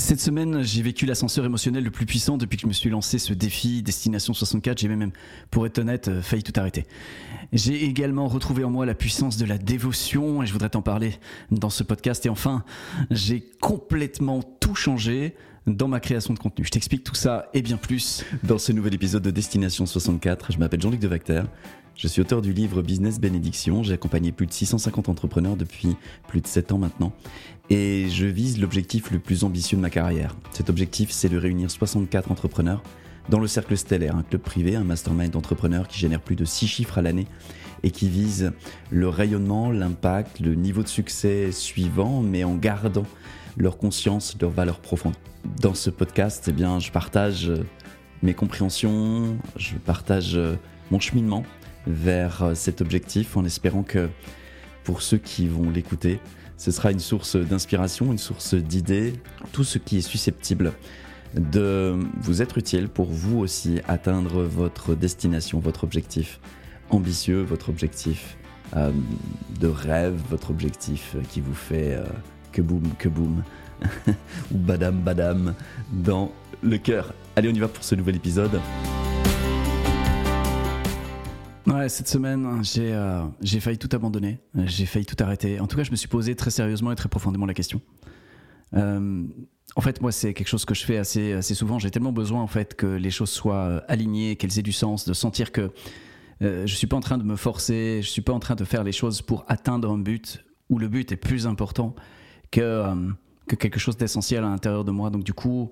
Cette semaine, j'ai vécu l'ascenseur émotionnel le plus puissant depuis que je me suis lancé ce défi Destination 64. J'ai même, pour être honnête, euh, failli tout arrêter. J'ai également retrouvé en moi la puissance de la dévotion et je voudrais t'en parler dans ce podcast. Et enfin, j'ai complètement tout changé dans ma création de contenu. Je t'explique tout ça et bien plus dans ce nouvel épisode de Destination 64. Je m'appelle Jean-Luc Devacter. Je suis auteur du livre Business Bénédiction. J'ai accompagné plus de 650 entrepreneurs depuis plus de 7 ans maintenant. Et je vise l'objectif le plus ambitieux de ma carrière. Cet objectif, c'est de réunir 64 entrepreneurs dans le cercle stellaire, un club privé, un mastermind d'entrepreneurs qui génère plus de 6 chiffres à l'année et qui vise le rayonnement, l'impact, le niveau de succès suivant, mais en gardant leur conscience, leurs valeurs profondes. Dans ce podcast, eh bien, je partage mes compréhensions, je partage mon cheminement vers euh, cet objectif en espérant que pour ceux qui vont l'écouter, ce sera une source d'inspiration, une source d'idées, tout ce qui est susceptible de vous être utile pour vous aussi atteindre votre destination, votre objectif ambitieux, votre objectif euh, de rêve, votre objectif qui vous fait euh, que boum, que boum, ou badam, badam dans le cœur. Allez, on y va pour ce nouvel épisode. Ouais, cette semaine, j'ai euh, j'ai failli tout abandonner, j'ai failli tout arrêter. En tout cas, je me suis posé très sérieusement et très profondément la question. Euh, en fait, moi, c'est quelque chose que je fais assez, assez souvent. J'ai tellement besoin, en fait, que les choses soient euh, alignées, qu'elles aient du sens, de sentir que euh, je suis pas en train de me forcer, je suis pas en train de faire les choses pour atteindre un but où le but est plus important que, que quelque chose d'essentiel à l'intérieur de moi. Donc, du coup,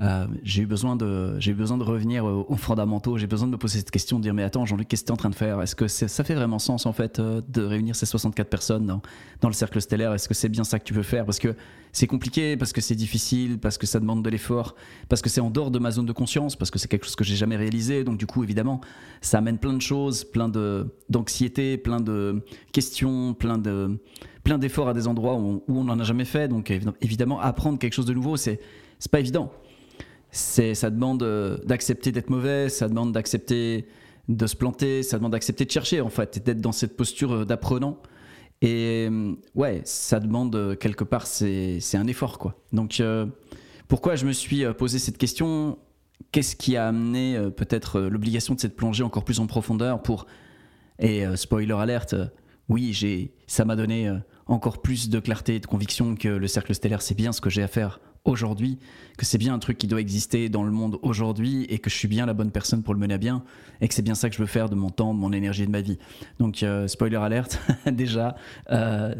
euh, j'ai eu besoin de j'ai besoin de revenir aux, fondamentaux. J'ai besoin de me poser cette question de dire mais attends Jean-Luc qu'est-ce que tu es en train de faire? Est-ce que ça fait vraiment sens en fait euh, de réunir ces 64 personnes dans, le cercle stellaire? Est-ce que c'est bien ça que tu veux faire? Parce que c'est compliqué parce que c'est difficile parce que ça demande de l'effort parce que c'est en dehors de ma zone de conscience parce que c'est quelque chose que j'ai jamais réalisé. Donc du coup évidemment ça amène plein de choses plein de d'anxiété plein de questions plein de d'efforts à des endroits où on, n'en a jamais fait. Donc évidemment apprendre quelque chose de nouveau c'est c'est pas évident ça demande euh, d'accepter d'être mauvais, ça demande d'accepter de se planter, ça demande d'accepter de chercher en fait, d'être dans cette posture euh, d'apprenant. Et euh, ouais, ça demande quelque part, c'est, un effort quoi. Donc pourquoi je me suis posé cette question? Qu'est-ce qui a amené peut-être l'obligation de cette plongée encore plus en profondeur pour et spoiler alerte, oui, ça m'a donné encore plus de clarté et de conviction que le cercle stellaire, c'est bien ce que j'ai à faire aujourd'hui, que c'est bien un truc qui doit exister dans le monde aujourd'hui et que je suis bien la bonne personne pour le mener à bien et que c'est bien ça que je veux faire de mon temps, de mon énergie et de ma vie. Donc, euh, spoiler alerte, déjà, euh,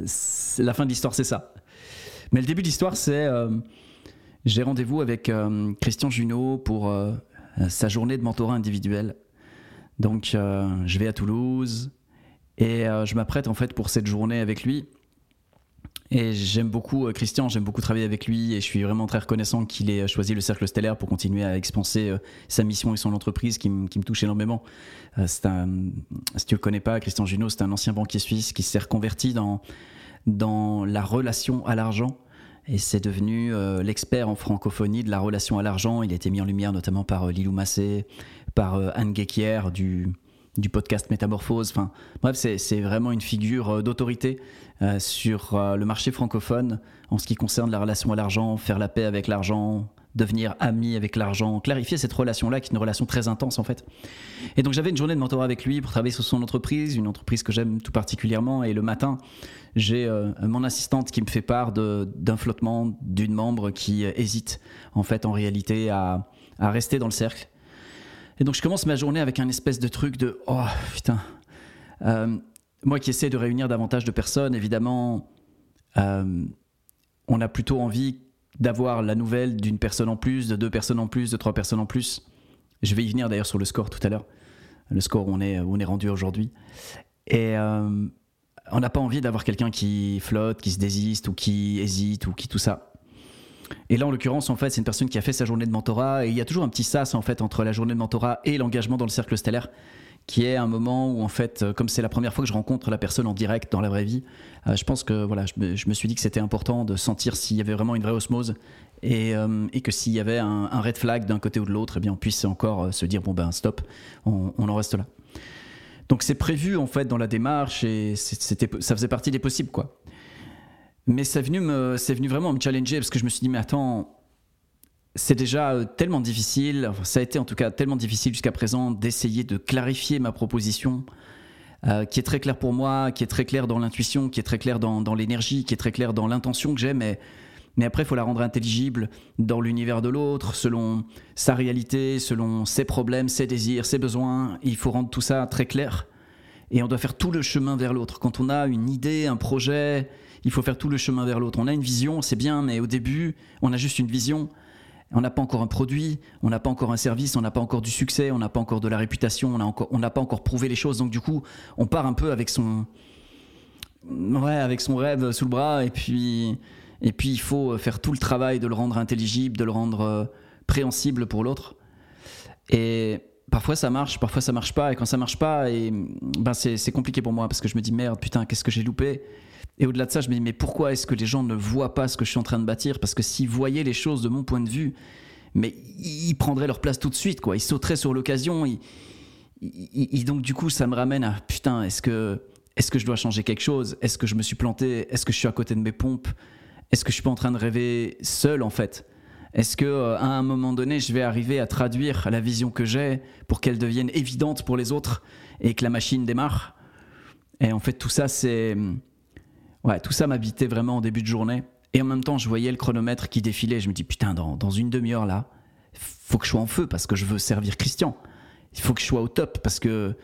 la fin de l'histoire, c'est ça. Mais le début de l'histoire, c'est euh, j'ai rendez-vous avec Christian Junot pour sa journée de mentorat individuel. Donc, je vais à Toulouse et je m'apprête en fait pour cette journée avec lui. Et j'aime beaucoup euh, Christian, j'aime beaucoup travailler avec lui et je suis vraiment très reconnaissant qu'il ait choisi le cercle stellaire pour continuer à expanser euh, sa mission et son entreprise qui, me touche énormément. Euh, un, si tu le connais pas, Christian Junot, c'est un ancien banquier suisse qui s'est reconverti dans, dans la relation à l'argent et c'est devenu l'expert en francophonie de la relation à l'argent. Il a été mis en lumière notamment par Lilou Massé, par Anne Guéquière du, du podcast Métamorphose. Enfin, bref, c'est vraiment une figure d'autorité euh, sur euh, le marché francophone en ce qui concerne la relation à l'argent, faire la paix avec l'argent, devenir ami avec l'argent, clarifier cette relation-là qui est une relation très intense en fait. Et donc j'avais une journée de mentorat avec lui pour travailler sur son entreprise, une entreprise que j'aime tout particulièrement. Et le matin, j'ai euh, mon assistante qui me fait part d'un flottement d'une membre qui hésite en fait en réalité à, rester dans le cercle. Et donc je commence ma journée avec un espèce de truc de oh putain moi qui essaie de réunir davantage de personnes, évidemment, euh, on a plutôt envie d'avoir la nouvelle d'une personne en plus, de deux personnes en plus, de trois personnes en plus. Je vais y venir d'ailleurs sur le score tout à l'heure, le score où on est, on est rendu aujourd'hui. Et euh, on n'a pas envie d'avoir quelqu'un qui flotte, qui se désiste ou qui hésite ou qui tout ça. Et là, en l'occurrence, en fait, c'est une personne qui a fait sa journée de mentorat et il y a toujours un petit sas en fait entre la journée de mentorat et l'engagement dans le cercle stellaire qui est un moment où en fait, euh, comme c'est la première fois que je rencontre la personne en direct dans la vraie vie, euh, je pense que voilà, je me, suis dit que c'était important de sentir s'il y avait vraiment une vraie osmose et, euh, que s'il y avait un, red flag d'un côté ou de l'autre, eh bien on puisse encore se dire bon ben stop, on, en reste là. Donc c'est prévu en fait dans la démarche et ça faisait partie des possibles quoi. Mais c'est venu, venu vraiment me challenger parce que je me suis dit mais attends, c'est déjà euh, tellement difficile, ça a été en tout cas tellement difficile jusqu'à présent d'essayer de clarifier ma proposition, euh, qui est très claire pour moi, qui est très claire dans l'intuition, qui est très claire dans, dans l'énergie, qui est très claire dans l'intention que j'ai, mais, mais après, il faut la rendre intelligible dans l'univers de l'autre, selon sa réalité, selon ses problèmes, ses désirs, ses besoins. Il faut rendre tout ça très clair. Et on doit faire tout le chemin vers l'autre. Quand on a une idée, un projet, il faut faire tout le chemin vers l'autre. On a une vision, c'est bien, mais au début, on a juste une vision. On n'a pas encore un produit, on n'a pas encore un service, on n'a pas encore du succès, on n'a pas encore de la réputation, on n'a pas encore prouvé les choses. Donc du coup, on part un peu avec son, ouais, avec son rêve sous le bras, et puis, et puis il faut faire tout le travail de le rendre intelligible, de le rendre euh, préhensible pour l'autre. Et parfois ça marche, parfois ça marche pas, et quand ça marche pas, ben c'est compliqué pour moi parce que je me dis merde, putain, qu'est-ce que j'ai loupé? Et au-delà de ça, je me dis, mais pourquoi est-ce que les gens ne voient pas ce que je suis en train de bâtir? Parce que s'ils voyaient les choses de mon point de vue, mais ils prendraient leur place tout de suite, quoi. Ils sauteraient sur l'occasion. Ils, donc, du coup, ça me ramène à putain, est-ce que, est que je dois changer quelque chose? Est-ce que je me suis planté? Est-ce que je suis à côté de mes pompes? Est-ce que je suis pas en train de rêver seul, en fait? Est-ce que euh, à un moment donné, je vais arriver à traduire la vision que j'ai pour qu'elle devienne évidente pour les autres et que la machine démarre? Et en fait, tout ça, c'est Ouais, tout ça m'habitait vraiment en début de journée. Et en même temps, je voyais le chronomètre qui défilait. Je me dis, putain, dans, dans une demi-heure là, faut que je sois en feu parce que je veux servir Christian. Il faut que je sois au top parce que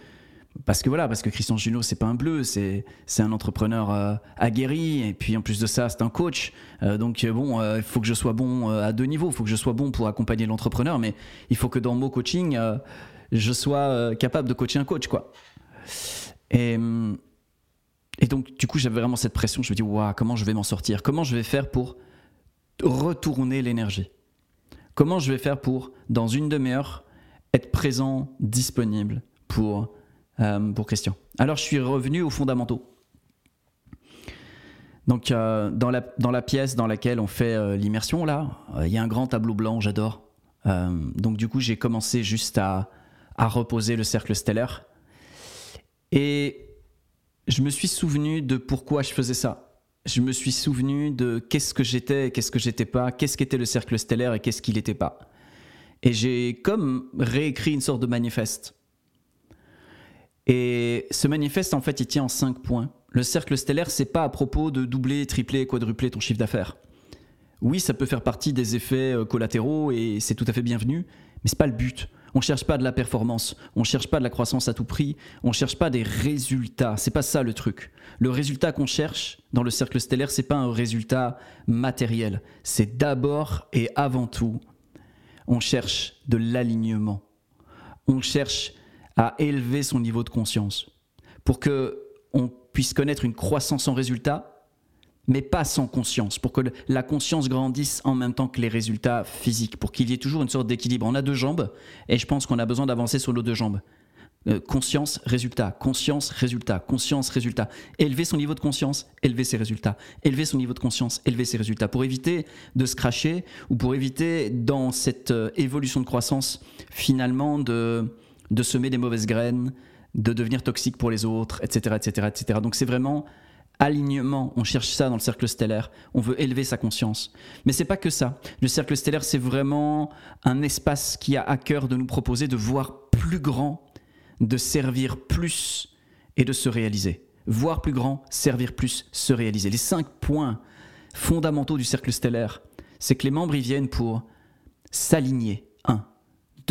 parce que voilà, parce que Christian Junot, c'est pas un bleu, c'est c'est un entrepreneur euh, aguerri et puis en plus de ça, c'est un coach. Euh, donc euh, bon, il faut que je sois bon à deux niveaux. Il faut que je sois bon pour accompagner l'entrepreneur, mais il faut que dans mon coaching, je sois capable de coacher un coach, quoi. Et et donc, du coup, j'avais vraiment cette pression. Je me dis, waouh, comment je vais m'en sortir? Comment je vais faire pour retourner l'énergie? Comment je vais faire pour, dans une demi-heure, être présent, disponible pour, euh, pour Christian Alors, je suis revenu aux fondamentaux. Donc, euh, dans, la, pièce dans laquelle on fait euh, l'immersion, là, il y a un grand tableau blanc, j'adore. donc, du coup, j'ai commencé juste à, à reposer le cercle stellaire. Et je me suis souvenu de pourquoi je faisais ça. Je me suis souvenu de qu'est-ce que j'étais et qu'est-ce que j'étais pas, qu'est-ce qu'était le cercle stellaire et qu'est-ce qu'il n'était pas. Et j'ai comme réécrit une sorte de manifeste. Et ce manifeste, en fait, il tient en cinq points. Le cercle stellaire, c'est pas à propos de doubler, tripler, quadrupler ton chiffre d'affaires. Oui, ça peut faire partie des effets euh, collatéraux et c'est tout à fait bienvenu, mais c'est pas le but. On cherche pas de la performance, on cherche pas de la croissance à tout prix, on cherche pas des résultats. C'est pas ça le truc. Le résultat qu'on cherche dans le cercle stellaire, c'est pas un résultat matériel. C'est d'abord et avant tout, on cherche de l'alignement. On cherche à élever son niveau de conscience pour que on puisse connaître une croissance en résultat mais pas sans conscience, pour que la conscience grandisse en même temps que les résultats physiques, pour qu'il y ait toujours une sorte d'équilibre. On a deux jambes, et je pense qu'on a besoin d'avancer sur nos deux jambes. Euh, conscience, résultat, conscience, résultat, conscience, résultat. Élever son niveau de conscience, élever ses résultats. Élever son niveau de conscience, élever ses résultats. Pour éviter de se cracher, ou pour éviter, dans cette euh, évolution de croissance, finalement, de, de semer des mauvaises graines, de devenir toxique pour les autres, etc. etc., etc. Donc c'est vraiment alignement, on cherche ça dans le cercle stellaire, on veut élever sa conscience. Mais c'est pas que ça. Le cercle stellaire, c'est vraiment un espace qui a à cœur de nous proposer de voir plus grand, de servir plus et de se réaliser. Voir plus grand, servir plus, se réaliser. Les cinq points fondamentaux du cercle stellaire, c'est que les membres y viennent pour s'aligner.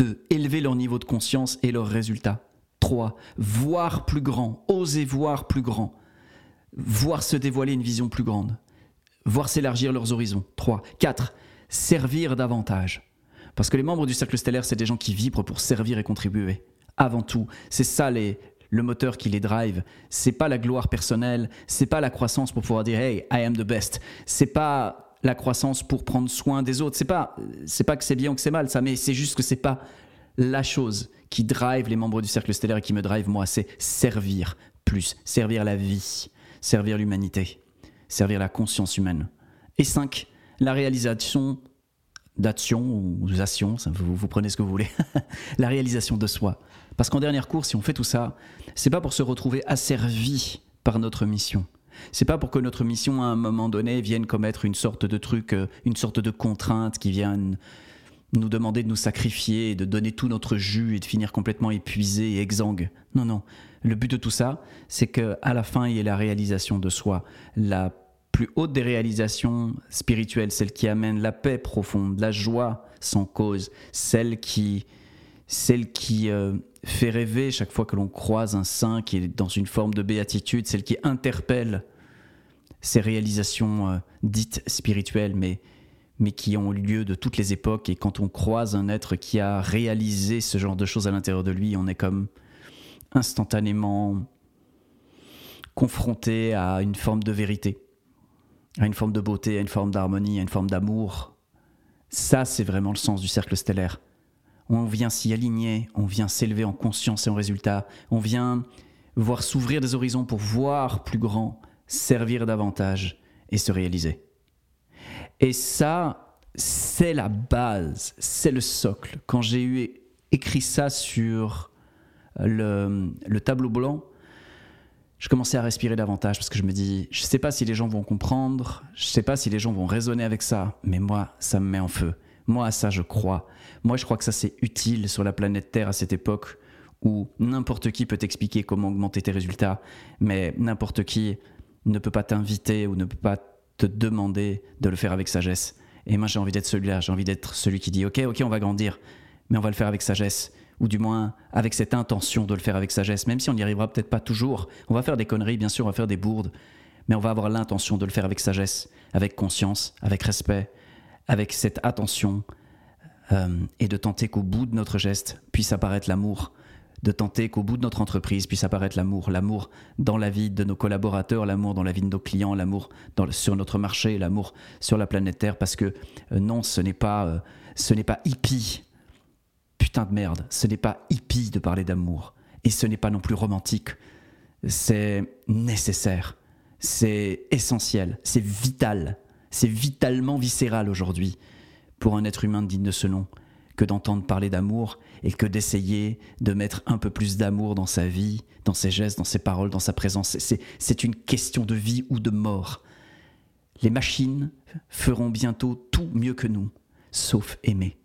1. 2. Élever leur niveau de conscience et leurs résultats. 3. Voir plus grand, oser voir plus grand voir se dévoiler une vision plus grande, voir s'élargir leurs horizons. 3. 4. Servir davantage. Parce que les membres du cercle stellaire, c'est des gens qui vibrent pour servir et contribuer. Avant tout, c'est ça les, le moteur qui les drive. C'est pas la gloire personnelle, c'est pas la croissance pour pouvoir dire hey, I am the best. C'est pas la croissance pour prendre soin des autres. C'est pas c'est pas que c'est bien ou que c'est mal ça, mais c'est juste que c'est pas la chose qui drive les membres du cercle stellaire et qui me drive moi, c'est servir plus, servir la vie servir l'humanité, servir la conscience humaine. Et 5. La réalisation d'actions ou d'actions, vous, vous prenez ce que vous voulez, la réalisation de soi. Parce qu'en dernière course, si on fait tout ça, c'est pas pour se retrouver asservi par notre mission. C'est pas pour que notre mission à un moment donné vienne commettre une sorte de truc, euh, une sorte de contrainte qui vienne nous demander de nous sacrifier, de donner tout notre jus et de finir complètement épuisé et exsangue. Non, non. Le but de tout ça, c'est qu'à la fin, il y ait la réalisation de soi, la plus haute des réalisations spirituelles, celle qui amène la paix profonde, la joie sans cause, celle qui, celle qui euh, fait rêver chaque fois que l'on croise un saint qui est dans une forme de béatitude, celle qui interpelle ces réalisations euh, dites spirituelles, mais, mais qui ont lieu de toutes les époques. Et quand on croise un être qui a réalisé ce genre de choses à l'intérieur de lui, on est comme instantanément confronté à une forme de vérité, à une forme de beauté, à une forme d'harmonie, à une forme d'amour. Ça, c'est vraiment le sens du cercle stellaire. On vient s'y aligner, on vient s'élever en conscience et en résultat, on vient voir s'ouvrir des horizons pour voir plus grand, servir davantage et se réaliser. Et ça, c'est la base, c'est le socle. Quand j'ai eu écrit ça sur le, le, tableau blanc, je commençais à respirer davantage parce que je me dis, je ne sais pas si les gens vont comprendre, je ne sais pas si les gens vont raisonner avec ça, mais moi, ça me met en feu. Moi, à ça, je crois. Moi, je crois que ça, c'est utile sur la planète Terre à cette époque où n'importe qui peut t'expliquer comment augmenter tes résultats, mais n'importe qui ne peut pas t'inviter ou ne peut pas te demander de le faire avec sagesse. Et moi, j'ai envie d'être celui-là, j'ai envie d'être celui qui dit Ok, ok, on va grandir, mais on va le faire avec sagesse, ou du moins avec cette intention de le faire avec sagesse, même si on n'y arrivera peut-être pas toujours. On va faire des conneries, bien sûr, on va faire des bourdes, mais on va avoir l'intention de le faire avec sagesse, avec conscience, avec respect, avec cette attention, euh, et de tenter qu'au bout de notre geste puisse apparaître l'amour, de tenter qu'au bout de notre entreprise puisse apparaître l'amour, l'amour dans la vie de nos collaborateurs, l'amour dans la vie de nos clients, l'amour sur notre marché, l'amour sur la planète Terre, parce que euh, non, ce n'est pas, euh, ce n'est pas hippie, putain de merde, ce n'est pas hippie de parler d'amour, et ce n'est pas non plus romantique, c'est nécessaire, c'est essentiel, c'est vital, c'est vitalement viscéral aujourd'hui pour un être humain digne de ce nom que d'entendre parler d'amour et que d'essayer de mettre un peu plus d'amour dans sa vie, dans ses gestes, dans ses paroles, dans sa présence. C'est une question de vie ou de mort. Les machines feront bientôt tout mieux que nous, sauf aimer.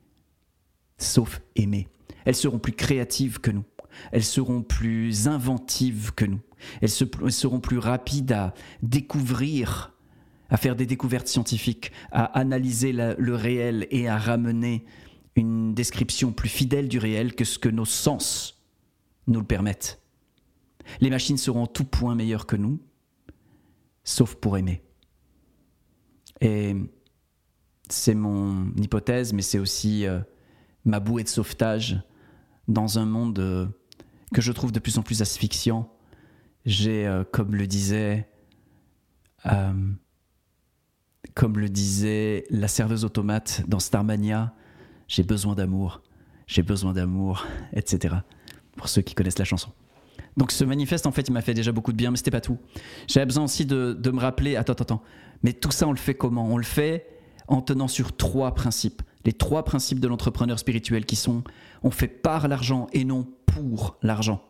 Sauf aimer. Elles seront plus créatives que nous. Elles seront plus inventives que nous. Elles, seront plus rapides à découvrir, à faire des découvertes scientifiques, à analyser le réel et à ramener une description plus fidèle du réel que ce que nos sens nous le permettent. Les machines seront tout point meilleures que nous, sauf pour aimer. Et c'est mon hypothèse, mais c'est aussi euh, ma bouée de sauvetage dans un monde euh, que je trouve de plus en plus asphyxiant. J'ai, euh, comme le disait, comme le disait la serveuse automate dans Starmania, j'ai besoin d'amour, j'ai besoin d'amour, etc. Pour ceux qui connaissent la chanson. Donc ce manifeste, en fait, il m'a fait déjà beaucoup de bien, mais c'était pas tout. J'avais besoin aussi de, me rappeler, attends, attends, attends, mais tout ça, on le fait comment? On le fait en tenant sur trois principes. Les trois principes de l'entrepreneur spirituel qui sont, on fait par l'argent et non pour l'argent.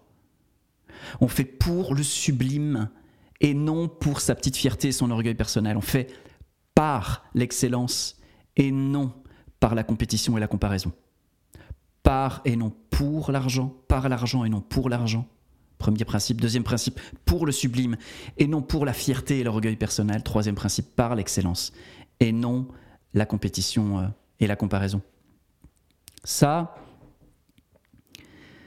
On fait pour le sublime et non pour sa petite fierté et son orgueil personnel. On fait par l'excellence et non par la compétition et la comparaison. Par et non pour l'argent, par l'argent et non pour l'argent. Premier principe. Deuxième principe, pour le sublime et non pour la fierté et l'orgueil personnel. Troisième principe, par l'excellence et non la compétition euh, et la comparaison. Ça,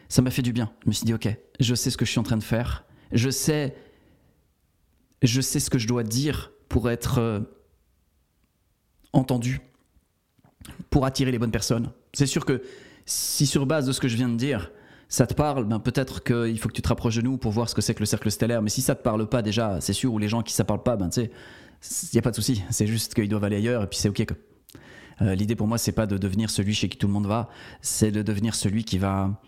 ça m'a fait du bien. Je me suis dit, ok, je sais ce que je suis en train de faire. Je sais, je sais ce que je dois dire pour être euh, entendu pour attirer les bonnes personnes. C'est sûr que si sur base de ce que je viens de dire, ça te parle, ben peut-être qu'il faut que tu te rapproches de nous pour voir ce que c'est que le cercle stellaire. Mais si ça te parle pas déjà, c'est sûr, ou les gens qui ça parle pas, ben tu sais, il n'y a pas de souci. C'est juste qu'ils doivent aller ailleurs et puis c'est ok. Euh, L'idée pour moi, c'est pas de devenir celui chez qui tout le monde va, c'est de devenir celui qui va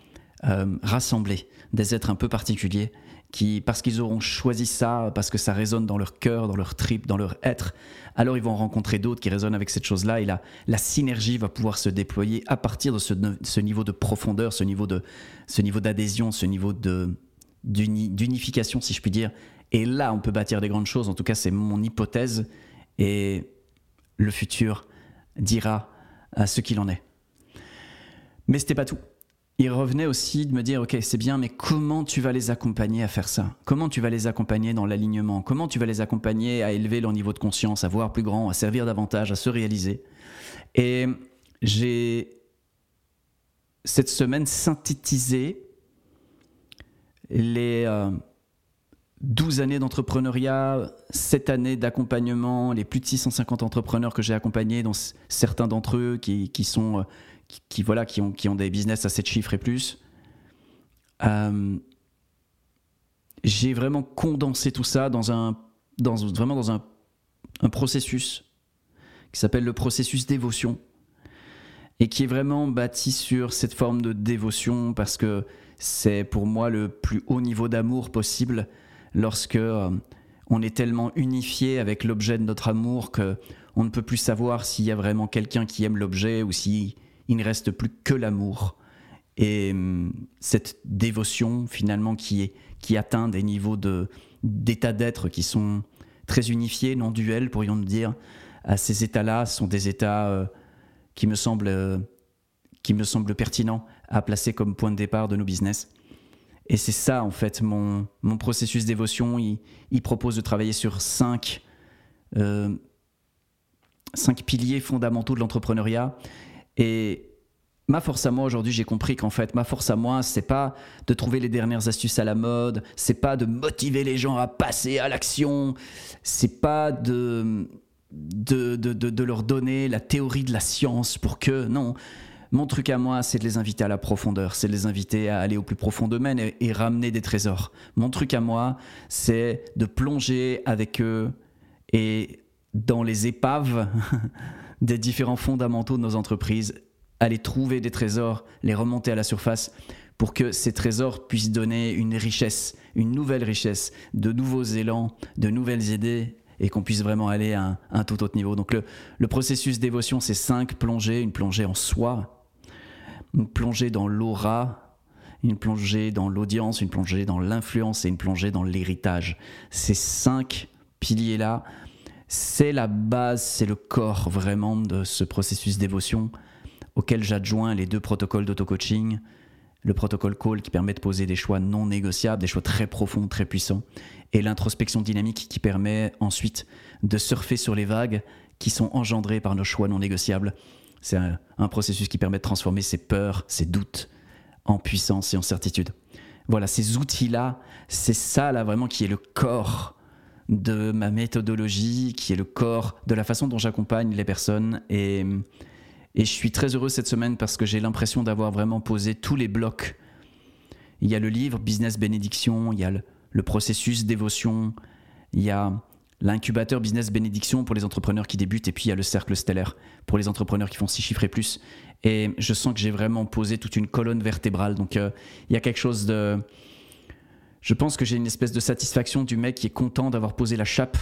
euh, rassembler des êtres un peu particuliers qui, parce qu'ils auront choisi ça, parce que ça résonne dans leur cœur, dans leur trip, dans leur être, alors ils vont rencontrer d'autres qui résonnent avec cette chose-là et la, la synergie va pouvoir se déployer à partir de ce, niveau de profondeur, ce niveau de ce niveau d'adhésion, ce niveau de d'unification, si je puis dire. Et là, on peut bâtir des grandes choses. En tout cas, c'est mon hypothèse et le futur dira à ce qu'il en est. Mais c'était pas tout. Il revenait aussi de me dire, ok, c'est bien, mais comment tu vas les accompagner à faire ça? Comment tu vas les accompagner dans l'alignement? Comment tu vas les accompagner à élever leur niveau de conscience, à voir plus grand, à servir davantage, à se réaliser? Et j'ai cette semaine synthétisé les 12 euh, années d'entrepreneuriat, 7 années d'accompagnement, les plus de 650 entrepreneurs que j'ai accompagnés, dont certains d'entre eux qui, sont, qui, voilà, qui, ont, qui ont des business à 7 chiffres et plus. Euh, j'ai vraiment condensé tout ça dans un, dans, vraiment dans un, un processus qui s'appelle le processus dévotion et qui est vraiment bâti sur cette forme de dévotion parce que c'est pour moi le plus haut niveau d'amour possible lorsque euh, on est tellement unifié avec l'objet de notre amour que on ne peut plus savoir s'il y a vraiment quelqu'un qui aime l'objet ou s'il ne reste plus que l'amour. Et hum, cette dévotion finalement qui, est, atteint des niveaux d'état d'être qui sont très unifiés, non duels pourrions-nous dire, à ces états-là sont des états euh, qui me semblent euh, qui me semble pertinent à placer comme point de départ de nos business. Et c'est ça, en fait, mon, mon processus d'évotion. Il, il, propose de travailler sur cinq, euh, cinq piliers fondamentaux de l'entrepreneuriat. Et ma force à moi aujourd'hui, j'ai compris qu'en fait, ma force à moi, c'est pas de trouver les dernières astuces à la mode, c'est pas de motiver les gens à passer à l'action, c'est pas de de, de, leur donner la théorie de la science pour que, non, mon truc à moi, c'est de les inviter à la profondeur, c'est de les inviter à aller au plus profond d'eux-mêmes et, ramener des trésors. Mon truc à moi, c'est de plonger avec eux et dans les épaves des différents fondamentaux de nos entreprises, aller trouver des trésors, les remonter à la surface pour que ces trésors puissent donner une richesse, une nouvelle richesse, de nouveaux élans, de nouvelles idées et qu'on puisse vraiment aller à un, tout autre niveau. Donc le, le processus d'évotion, c'est cinq plongées, une plongée en soi, une plongée dans l'aura, une plongée dans l'audience, une plongée dans l'influence et une plongée dans l'héritage. Ces cinq piliers-là, c'est la base, c'est le corps vraiment de ce processus d'évotion auquel j'adjoins les deux protocoles d'auto-coaching. Le protocole Call qui permet de poser des choix non négociables, des choix très profonds, très puissants, et l'introspection dynamique qui permet ensuite de surfer sur les vagues qui sont engendrées par nos choix non négociables c'est un, processus qui permet de transformer ses peurs, ses doutes en puissance et en certitude. Voilà, ces outils-là, c'est ça là vraiment qui est le corps de ma méthodologie, qui est le corps de la façon dont j'accompagne les personnes. Et, et je suis très heureux cette semaine parce que j'ai l'impression d'avoir vraiment posé tous les blocs. Il y a le livre Business Bénédiction, il y a le, processus dévotion, il y a l'incubateur business bénédiction pour les entrepreneurs qui débutent, et puis il y a le cercle stellaire pour les entrepreneurs qui font six chiffres et plus. Et je sens que j'ai vraiment posé toute une colonne vertébrale. Donc euh, il y a quelque chose de... Je pense que j'ai une espèce de satisfaction du mec qui est content d'avoir posé la chape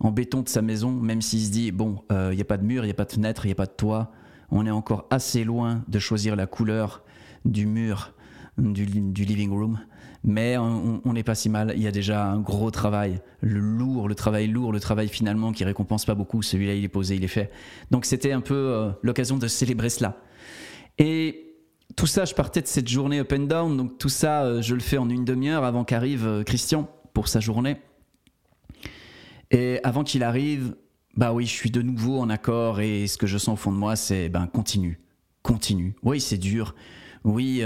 en béton de sa maison, même s'il se dit, bon, euh, il n'y a pas de mur, il n'y a pas de fenêtre, il n'y a pas de toit. On est encore assez loin de choisir la couleur du mur du, du living room mais on n'est pas si mal. Il y a déjà un gros travail, le lourd, le travail lourd, le travail finalement qui récompense pas beaucoup. Celui-là, il est posé, il est fait. Donc c'était un peu euh, l'occasion de célébrer cela. Et tout ça, je partais de cette journée up and down. Donc tout ça, euh, je le fais en une demi-heure avant qu'arrive euh, Christian pour sa journée. Et avant qu'il arrive, bah oui, je suis de nouveau en accord et ce que je sens au fond de moi, c'est ben continue, continue. Oui, c'est dur. Oui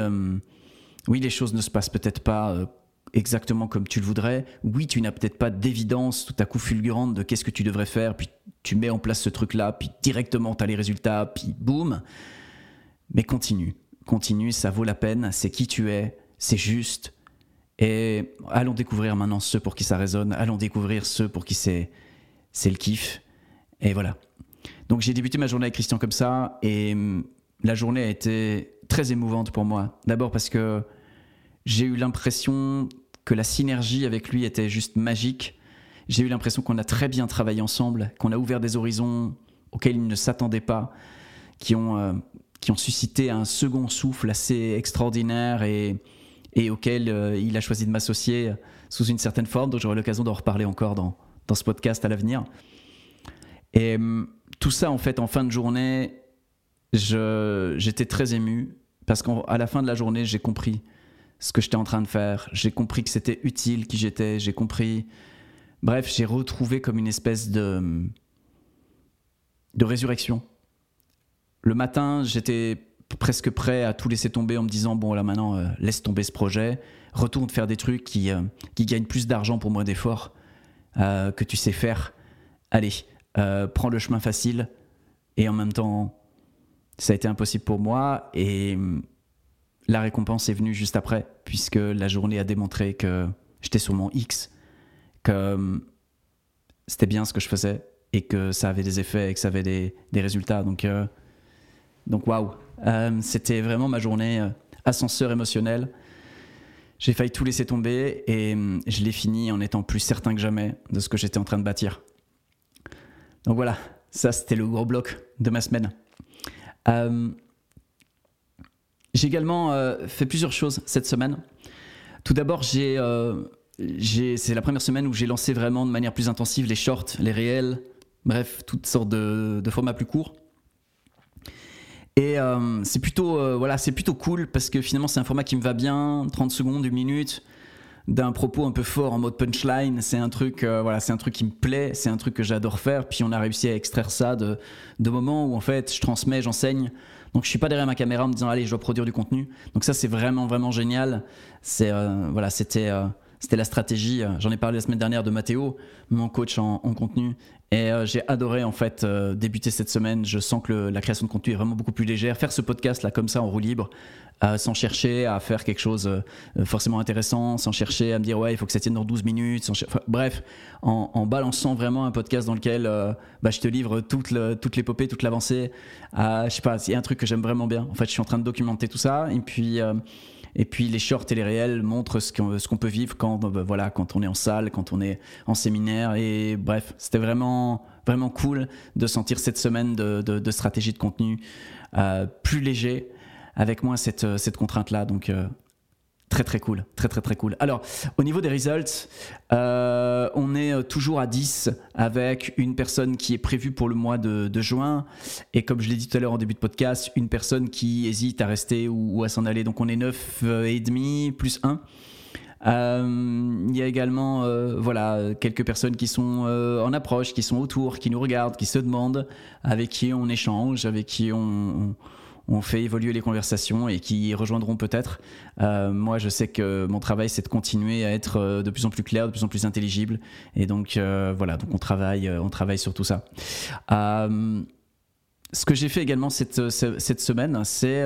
oui, les choses ne se passent peut-être pas euh, exactement comme tu le voudrais. Oui, tu n'as peut-être pas d'évidence tout à coup fulgurante de qu'est-ce que tu devrais faire, puis tu mets en place ce truc-là, puis directement tu as les résultats, puis boum. Mais continue, continue, ça vaut la peine, c'est qui tu es, c'est juste. Et allons découvrir maintenant ceux pour qui ça résonne, allons découvrir ceux pour qui c'est, le kiff. Et voilà. Donc j'ai débuté ma journée avec Christian comme ça, et hum, la journée a été très émouvante pour moi. D'abord parce que j'ai eu l'impression que la synergie avec lui était juste magique. J'ai eu l'impression qu'on a très bien travaillé ensemble, qu'on a ouvert des horizons auxquels il ne s'attendait pas, qui ont, euh, qui ont suscité un second souffle assez extraordinaire et, auquel euh, il a choisi de m'associer sous une certaine forme. Donc j'aurai l'occasion d'en reparler encore dans, dans ce podcast à l'avenir. Et hum, tout ça, en fait, en fin de journée, j'étais très ému Parce qu'à la fin de la journée, j'ai compris ce que j'étais en train de faire. J'ai compris que c'était utile qui j'étais. J'ai compris. Bref, j'ai retrouvé comme une espèce de de résurrection. Le matin, j'étais presque prêt à tout laisser tomber en me disant bon là maintenant euh, laisse tomber ce projet, retourne faire des trucs qui, euh, qui gagnent plus d'argent pour moins d'efforts euh, que tu sais faire. Allez, prends le chemin facile et en même temps ça a été impossible pour moi et hum, la récompense est venue juste après puisque la journée a démontré que j'étais sur mon X, que hum, c'était bien ce que je faisais et que ça avait des effets et que ça avait des, des résultats. Donc, donc waouh, euh, c'était vraiment ma journée euh, ascenseur émotionnel. J'ai failli tout laisser tomber et je l'ai fini en étant plus certain que jamais de ce que j'étais en train de bâtir. Donc voilà, ça c'était le gros bloc de ma semaine. j'ai également fait plusieurs choses cette semaine. Tout d'abord, c'est la première semaine où j'ai lancé vraiment de manière plus intensive les shorts, les réels, Bref, toutes sortes de, formats plus courts. Et euh, c'est plutôt, euh, voilà, plutôt cool parce que finalement c'est un format qui me va bien, 30 secondes, une minute, d'un propos un peu fort en mode punchline. C'est un truc, euh, voilà, un truc qui me plaît, c'est un truc que j'adore faire. Puis on a réussi à extraire ça de, de moments où en fait je transmets, j'enseigne. Donc je suis pas derrière ma caméra en me disant allez je dois produire du contenu. Donc ça c'est vraiment vraiment génial. C'est voilà, c'était la stratégie. J'en ai parlé la semaine dernière de Mathéo, mon coach en contenu, et euh, j'ai adoré en fait euh, débuter cette semaine. Je sens que la création de contenu est vraiment beaucoup plus légère. Faire ce podcast là comme ça en roue libre, euh, sans chercher à faire quelque chose forcément intéressant, sans chercher à me dire ouais il faut que ça tienne dans 12 minutes. bref, en, balançant vraiment un podcast dans lequel bah, je te livre toute, l'épopée, toute l'avancée. je sais pas, a un truc que j'aime vraiment bien. En fait, je suis en train de documenter tout ça et puis et puis les shorts et les réels montrent ce qu'on peut vivre quand, bah, voilà, quand on est en salle, quand on est en séminaire. Et bref, c'était vraiment, vraiment cool de sentir cette semaine de, de, stratégie de contenu euh, plus léger, avec moins cette, cette contrainte-là. Donc, euh, Très très cool, très très très cool. Alors, au niveau des results, euh, on est euh, toujours à 10 avec une personne qui est prévue pour le mois de, juin. Et comme je l'ai dit tout à l'heure en début de podcast, une personne qui hésite à rester ou, à s'en aller. Donc on est 9 euh, plus 1. Il y a également voilà, quelques personnes qui sont en approche, qui sont autour, qui nous regardent, qui se demandent, avec qui on échange, avec qui on fait évoluer les conversations et qui rejoindront peut-être. Euh, moi, je sais que mon travail, c'est de continuer à être euh, de plus en plus clair, de plus en plus intelligible. Et donc, euh, voilà, donc on travaille, on travaille sur tout ça. ce que j'ai fait également cette, cette semaine, c'est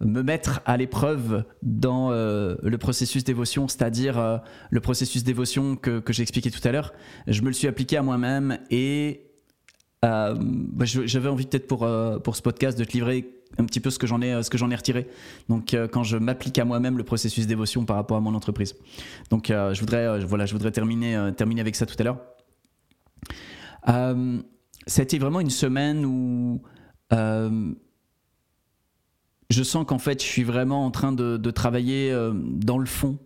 me mettre à l'épreuve dans le processus d'émotion, c'est-à-dire le processus d'émotion que, que j'ai expliqué tout à l'heure. Je me le suis appliqué à moi-même et bah, j'avais envie peut-être pour, pour ce podcast de te livrer un petit peu ce que j'en ai, ce que j'en ai retiré. Donc, euh, quand je m'applique à moi-même le processus d'émotion par rapport à mon entreprise. Donc, euh, je voudrais, euh, voilà, je voudrais terminer, terminer avec ça tout à l'heure. été vraiment une semaine où je sens qu'en fait, je suis vraiment en train de travailler dans le fond.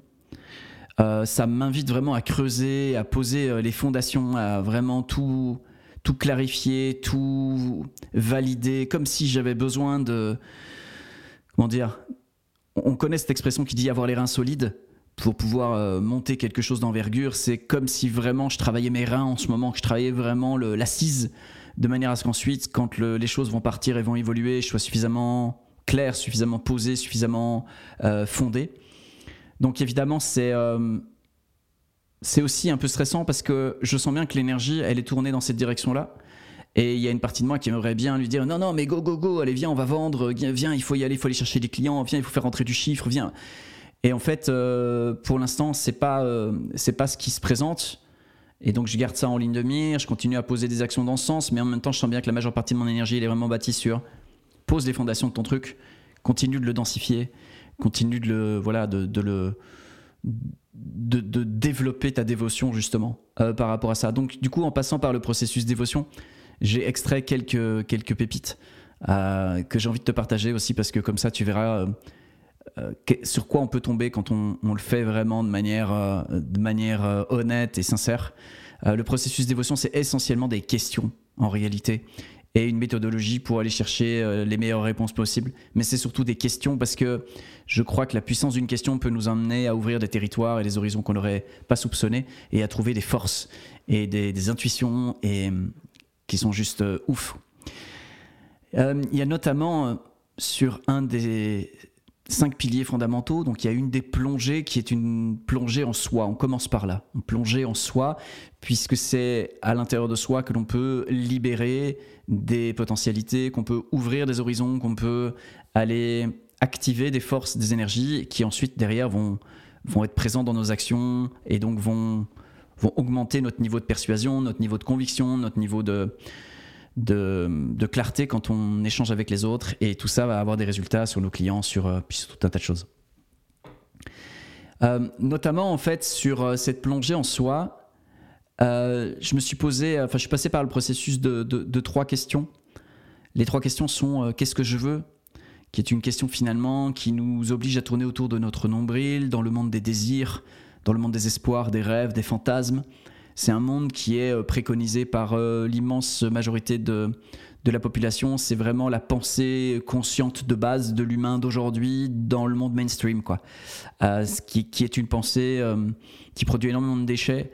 ça m'invite vraiment à creuser, à poser les fondations, à vraiment tout tout clarifier, tout valider, comme si j'avais besoin de... Comment dire On connaît cette expression qui dit avoir les reins solides pour pouvoir euh, monter quelque chose d'envergure. C'est comme si vraiment je travaillais mes reins en ce moment, que je travaillais vraiment l'assise, de manière à ce qu'ensuite, quand les choses vont partir et vont évoluer, je sois suffisamment clair, suffisamment posé, suffisamment euh, fondé. Donc évidemment, c'est... Euh, c'est aussi un peu stressant parce que je sens bien que l'énergie, elle est tournée dans cette direction-là. Et il y a une partie de moi qui aimerait bien lui dire non, non, mais go, go, go, allez, viens, on va vendre, viens, il faut y aller, il faut aller chercher des clients, viens, il faut faire rentrer du chiffre, viens. Et en fait, euh, pour l'instant, c'est pas, euh, pas ce qui se présente. Et donc, je garde ça en ligne de mire, je continue à poser des actions dans ce sens, mais en même temps, je sens bien que la majeure partie de mon énergie, elle est vraiment bâtie sur pose les fondations de ton truc, continue de le densifier, continue de le, voilà, de le de, développer ta dévotion justement euh, par rapport à ça. Donc du coup, en passant par le processus dévotion, j'ai extrait quelques, quelques pépites euh, que j'ai envie de te partager aussi parce que comme ça, tu verras euh, sur quoi on peut tomber quand on, le fait vraiment de manière, de manière honnête et sincère. le processus dévotion, c'est essentiellement des questions en réalité. Et une méthodologie pour aller chercher euh, les meilleures réponses possibles. Mais c'est surtout des questions parce que je crois que la puissance d'une question peut nous emmener à ouvrir des territoires et des horizons qu'on n'aurait pas soupçonnés et à trouver des forces et des, intuitions et, qui sont juste euh, ouf. Euh, il y a notamment sur un des cinq piliers fondamentaux. Donc il y a une des plongées qui est une plongée en soi. On commence par là. Une plongée en soi, puisque c'est à l'intérieur de soi que l'on peut libérer des potentialités, qu'on peut ouvrir des horizons, qu'on peut aller activer des forces, des énergies qui ensuite derrière vont, vont être présentes dans nos actions et donc vont, vont augmenter notre niveau de persuasion, notre niveau de conviction, notre niveau de, de, clarté quand on échange avec les autres et tout ça va avoir des résultats sur nos clients, sur, euh, tout un tas de choses. Euh, notamment en fait sur euh, cette plongée en soi, je me suis posé, enfin je suis passé par le processus de, trois questions. Les trois questions sont qu'est-ce que je veux? Qui est une question finalement qui nous oblige à tourner autour de notre nombril, dans le monde des désirs, dans le monde des espoirs, des rêves, des fantasmes. C'est un monde qui est euh, préconisé par euh, l'immense majorité de, de la population. C'est vraiment la pensée consciente de base de l'humain d'aujourd'hui dans le monde mainstream, quoi. Euh, qui, qui, est une pensée qui produit énormément de déchets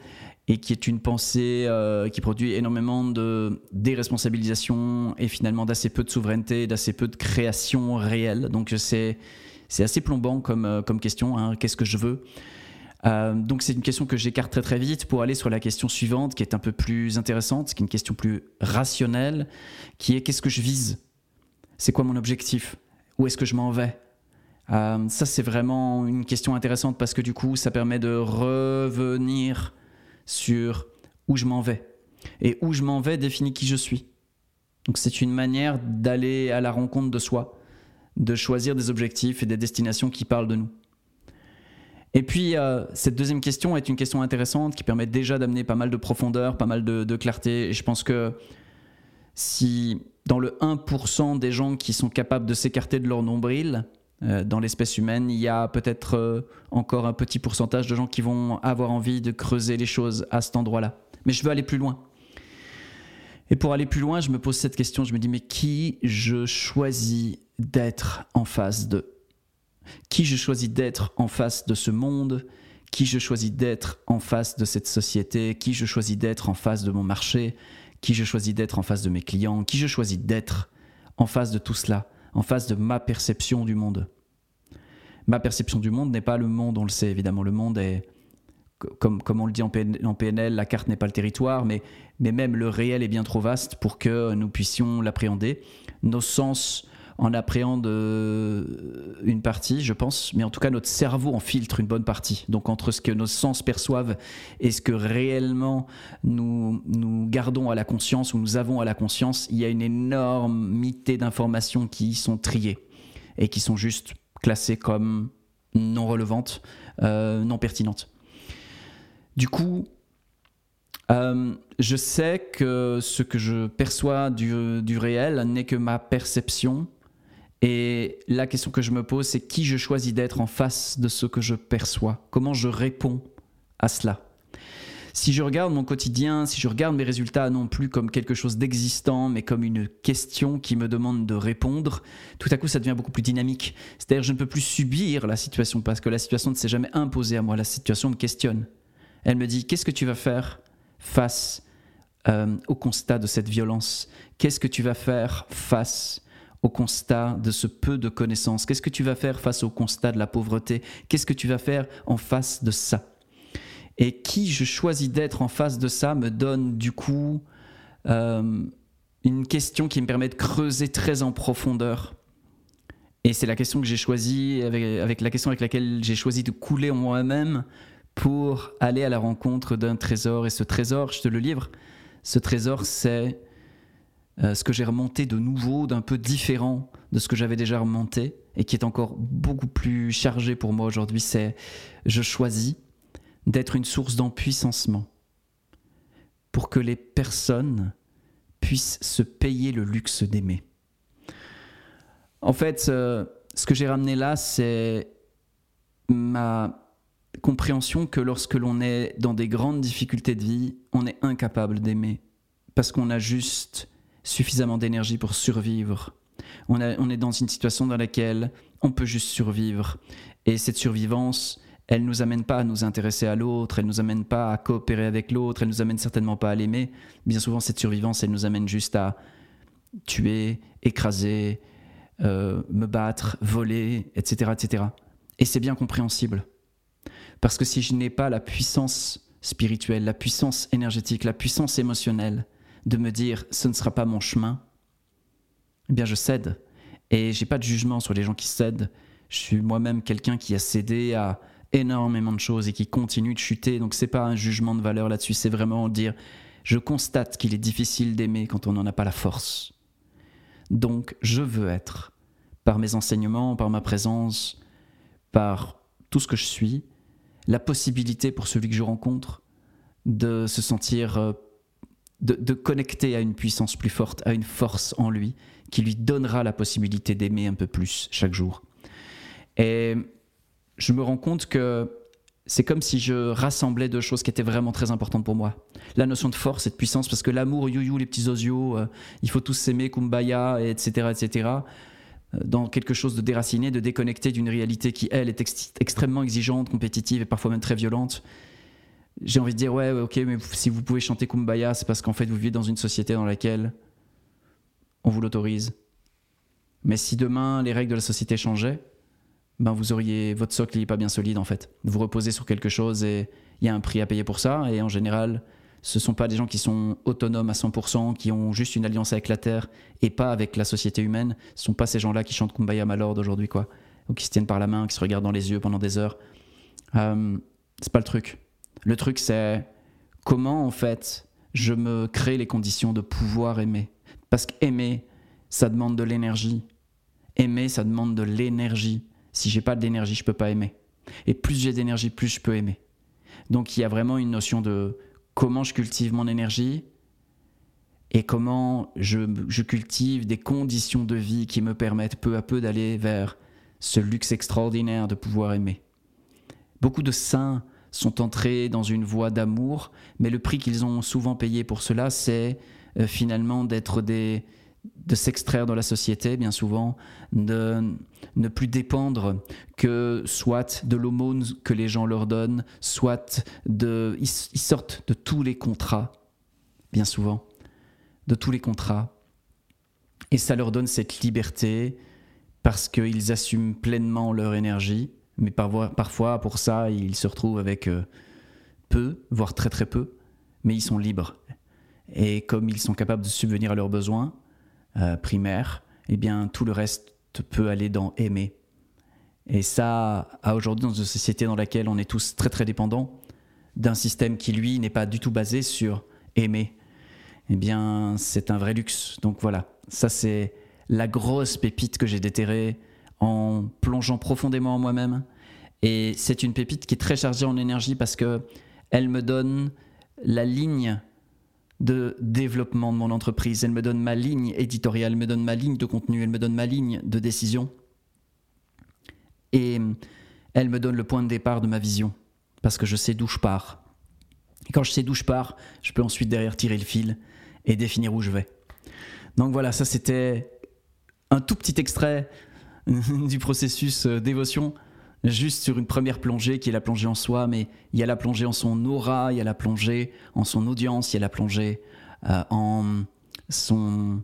et qui est une pensée qui produit énormément de déresponsabilisation et finalement d'assez peu de souveraineté, d'assez peu de création réelle. Donc c'est c'est assez plombant comme, comme question. Hein. Qu'est-ce que je veux? Euh, donc c'est une question que j'écarte très très vite pour aller sur la question suivante qui est un peu plus intéressante, qui est une question plus rationnelle, qui est qu'est-ce que je vise? C'est quoi mon objectif? Où est-ce que je m'en vais? Euh, Ça c'est vraiment une question intéressante parce que du coup ça permet de revenir sur où je m'en vais. Et où je m'en vais définit qui je suis. Donc c'est une manière d'aller à la rencontre de soi, de choisir des objectifs et des destinations qui parlent de nous. Et puis, euh, cette deuxième question est une question intéressante qui permet déjà d'amener pas mal de profondeur, pas mal de, clarté. Et je pense que si dans le 1% des gens qui sont capables de s'écarter de leur nombril, euh, dans l'espèce humaine, il y a peut-être euh, encore un petit pourcentage de gens qui vont avoir envie de creuser les choses à cet endroit-là. Mais je veux aller plus loin. Et pour aller plus loin, je me pose cette question, je me dis, mais qui je choisis d'être en face de qui je choisis d'être en face de ce monde, qui je choisis d'être en face de cette société, qui je choisis d'être en face de mon marché, qui je choisis d'être en face de mes clients, qui je choisis d'être en face de tout cela, en face de ma perception du monde? Ma perception du monde n'est pas le monde, on le sait évidemment, le monde est, comme, on le dit en PNL, la carte n'est pas le territoire, mais même le réel est bien trop vaste pour que nous puissions l'appréhender. Nos sens en appréhende euh, une partie, je pense, mais en tout cas notre cerveau en filtre une bonne partie. Donc entre ce que nos sens perçoivent et ce que réellement nous, gardons à la conscience ou nous avons à la conscience, il y a une énormité d'informations qui sont triées et qui sont juste classées comme non relevantes, euh, non pertinentes. Du coup, euh, je sais que ce que je perçois du réel n'est que ma perception et la question que je me pose, c'est qui je choisis d'être en face de ce que je perçois? Comment je réponds à cela? Si je regarde mon quotidien, si je regarde mes résultats non plus comme quelque chose d'existant, mais comme une question qui me demande de répondre, tout à coup ça devient beaucoup plus dynamique. C'est-à-dire je ne peux plus subir la situation parce que la situation ne s'est jamais imposée à moi, la situation me questionne. Elle me dit qu'est-ce que tu vas faire face euh, au constat de cette violence? Qu'est-ce que tu vas faire face au constat de ce peu de connaissances Qu'est-ce que tu vas faire face au constat de la pauvreté? Qu'est-ce que tu vas faire en face de ça? Et qui je choisis d'être en face de ça me donne du coup euh, une question qui me permet de creuser très en profondeur. Et c'est la question que j'ai choisie, avec, la question avec laquelle j'ai choisi de couler en moi-même pour aller à la rencontre d'un trésor. Et ce trésor, je te le livre, ce trésor, c'est euh, ce que j'ai remonté de nouveau, d'un peu différent de ce que j'avais déjà remonté et qui est encore beaucoup plus chargé pour moi aujourd'hui, c'est je choisis d'être une source d'empuissancement pour que les personnes puissent se payer le luxe d'aimer. En fait, euh, ce que j'ai ramené là, c'est ma compréhension que lorsque l'on est dans des grandes difficultés de vie, on est incapable d'aimer parce qu'on a juste suffisamment d'énergie pour survivre. On, est dans une situation dans laquelle on peut juste survivre. Et cette survivance, elle ne nous amène pas à nous intéresser à l'autre, elle ne nous amène pas à coopérer avec l'autre, elle ne nous amène certainement pas à l'aimer. Bien souvent, cette survivance, elle nous amène juste à tuer, écraser, euh, me battre, voler, etc. etc. Et c'est bien compréhensible. Parce que si je n'ai pas la puissance spirituelle, la puissance énergétique, la puissance émotionnelle de me dire ce ne sera pas mon chemin, eh bien je cède. Et j'ai pas de jugement sur les gens qui cèdent. Je suis moi-même quelqu'un qui a cédé à énormément de choses et qui continue de chuter. Donc c'est pas un jugement de valeur là-dessus, c'est vraiment dire je constate qu'il est difficile d'aimer quand on n'en a pas la force. Donc je veux être, par mes enseignements, par ma présence, par tout ce que je suis, la possibilité pour celui que je rencontre de se sentir, euh, de, connecter à une puissance plus forte, à une force en lui, qui lui donnera la possibilité d'aimer un peu plus chaque jour. Et je me rends compte que c'est comme si je rassemblais deux choses qui étaient vraiment très importantes pour moi. La notion de force et de puissance, parce que l'amour, you-you, les petits osios, euh, il faut tous s'aimer, kumbaya, etc., etc., euh, dans quelque chose de déraciné, de déconnecté d'une réalité qui, elle, est extrêmement exigeante, compétitive et parfois même très violente. J'ai envie de dire, ouais, ok, mais si vous pouvez chanter kumbaya, c'est parce qu'en fait, vous vivez dans une société dans laquelle on vous l'autorise. Mais si demain, les règles de la société changeaient, ben vous auriez votre socle n'est pas bien solide en fait. Vous reposez sur quelque chose et il y a un prix à payer pour ça. Et en général, ce sont pas des gens qui sont autonomes à 100%, qui ont juste une alliance avec la terre et pas avec la société humaine. Ce sont pas ces gens-là qui chantent Kumbaya Malord aujourd'hui quoi, ou qui se tiennent par la main, qui se regardent dans les yeux pendant des heures. Euh, c'est pas le truc. Le truc c'est comment en fait je me crée les conditions de pouvoir aimer. Parce qu'aimer, ça demande de l'énergie. Aimer, ça demande de l'énergie. Si j'ai pas d'énergie, je peux pas aimer. Et plus j'ai d'énergie, plus je peux aimer. Donc il y a vraiment une notion de comment je cultive mon énergie et comment je, je cultive des conditions de vie qui me permettent peu à peu d'aller vers ce luxe extraordinaire de pouvoir aimer. Beaucoup de saints sont entrés dans une voie d'amour, mais le prix qu'ils ont souvent payé pour cela, c'est euh, finalement d'être des, de s'extraire de la société, bien souvent, de ne plus dépendre que soit de l'aumône que les gens leur donnent, soit de... Ils, sortent de tous les contrats, bien souvent, de tous les contrats. Et ça leur donne cette liberté parce qu'ils assument pleinement leur énergie, mais parfois, pour ça, ils se retrouvent avec euh, peu, voire très très peu, mais ils sont libres. Et comme ils sont capables de subvenir à leurs besoins, euh, primaire, eh bien tout le reste peut aller dans aimer. Et ça, à aujourd'hui, dans une société dans laquelle on est tous très très dépendants d'un système qui lui n'est pas du tout basé sur aimer, eh bien c'est un vrai luxe. Donc voilà, ça c'est la grosse pépite que j'ai déterrée en plongeant profondément en moi-même. Et c'est une pépite qui est très chargée en énergie parce que elle me donne la ligne de développement de mon entreprise. Elle me donne ma ligne éditoriale, elle me donne ma ligne de contenu, elle me donne ma ligne de décision. Et elle me donne le point de départ de ma vision, parce que je sais d'où je pars. Et quand je sais d'où je pars, je peux ensuite derrière tirer le fil et définir où je vais. Donc voilà, ça c'était un tout petit extrait du processus euh, dévotion juste sur une première plongée qui est la plongée en soi, mais il y a la plongée en son aura, il y a la plongée en son audience, il y a la plongée euh, en son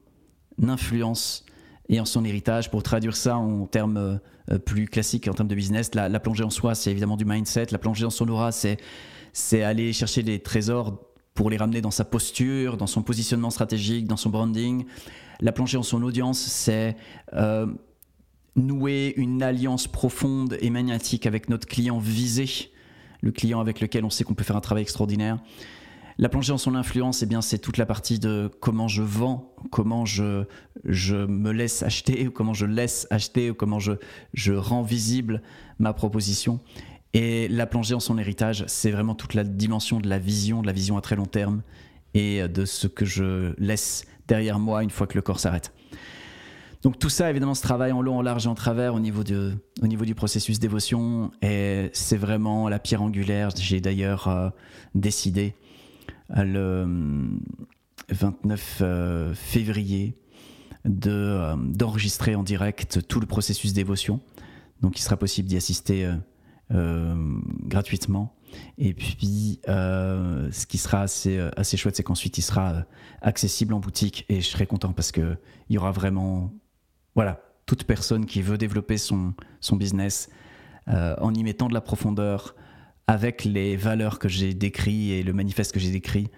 influence et en son héritage. Pour traduire ça en termes euh, plus classiques, en termes de business, la, plongée en soi, c'est évidemment du mindset. La plongée en son aura, c'est, c'est aller chercher des trésors pour les ramener dans sa posture, dans son positionnement stratégique, dans son branding. La plongée en son audience, c'est nouer une alliance profonde et magnétique avec notre client visé, le client avec lequel on sait qu'on peut faire un travail extraordinaire. La plongée en son influence, eh bien, c'est toute la partie de comment je vends, comment je, je me laisse acheter, ou comment je laisse acheter, ou comment je, je rends visible ma proposition. Et la plongée en son héritage, c'est vraiment toute la dimension de la vision, de la vision à très long terme, et de ce que je laisse derrière moi une fois que le corps s'arrête. Donc tout ça, évidemment, se travaille en long, en large et en travers au niveau, de, au niveau du processus d'évotion. Et c'est vraiment la pierre angulaire. J'ai d'ailleurs euh, décidé euh, le, 29 février de, d'enregistrer en direct tout le processus d'émotion. Donc il sera possible d'y assister gratuitement. Et puis, ce qui sera assez, assez chouette, c'est qu'ensuite, il sera accessible en boutique et je serai content parce qu'il y aura vraiment, voilà, toute personne qui veut développer son, son business en y mettant de la profondeur, avec les valeurs que j'ai décrites et le manifeste que j'ai décrit,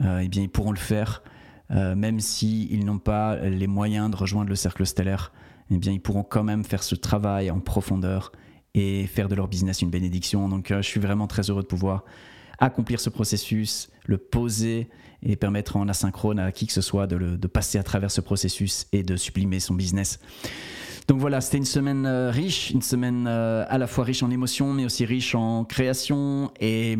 euh, eh bien, ils pourront le faire, euh, même s'ils n'ont pas les moyens de rejoindre le cercle stellaire. Eh bien, ils pourront quand même faire ce travail en profondeur et faire de leur business une bénédiction. Donc, euh, je suis vraiment très heureux de pouvoir accomplir ce processus, le poser et permettre en asynchrone à qui que ce soit de, de passer à travers ce processus et de sublimer son business. Donc voilà, c'était une semaine euh, riche, une semaine euh, à la fois riche en émotions, mais aussi riche en création. Et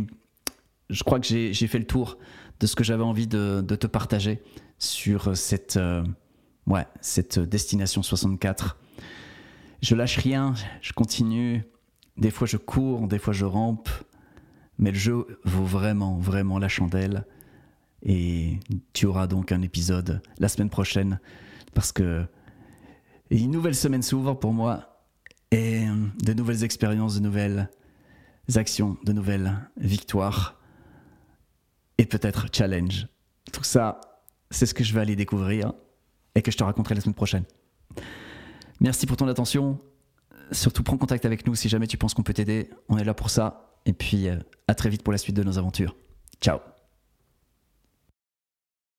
je crois que j'ai fait le tour de ce que j'avais envie de, te partager sur cette, euh, ouais, cette destination 64. Je lâche rien, je continue. Des fois je cours, des fois je rampe. Mais le jeu vaut vraiment, vraiment la chandelle. Et tu auras donc un épisode la semaine prochaine parce que une nouvelle semaine s'ouvre pour moi et de nouvelles expériences, de nouvelles actions, de nouvelles victoires et peut-être challenge. Tout ça, c'est ce que je vais aller découvrir et que je te raconterai la semaine prochaine. Merci pour ton attention. Surtout prends contact avec nous si jamais tu penses qu'on peut t'aider. On est là pour ça. Et puis à très vite pour la suite de nos aventures. Ciao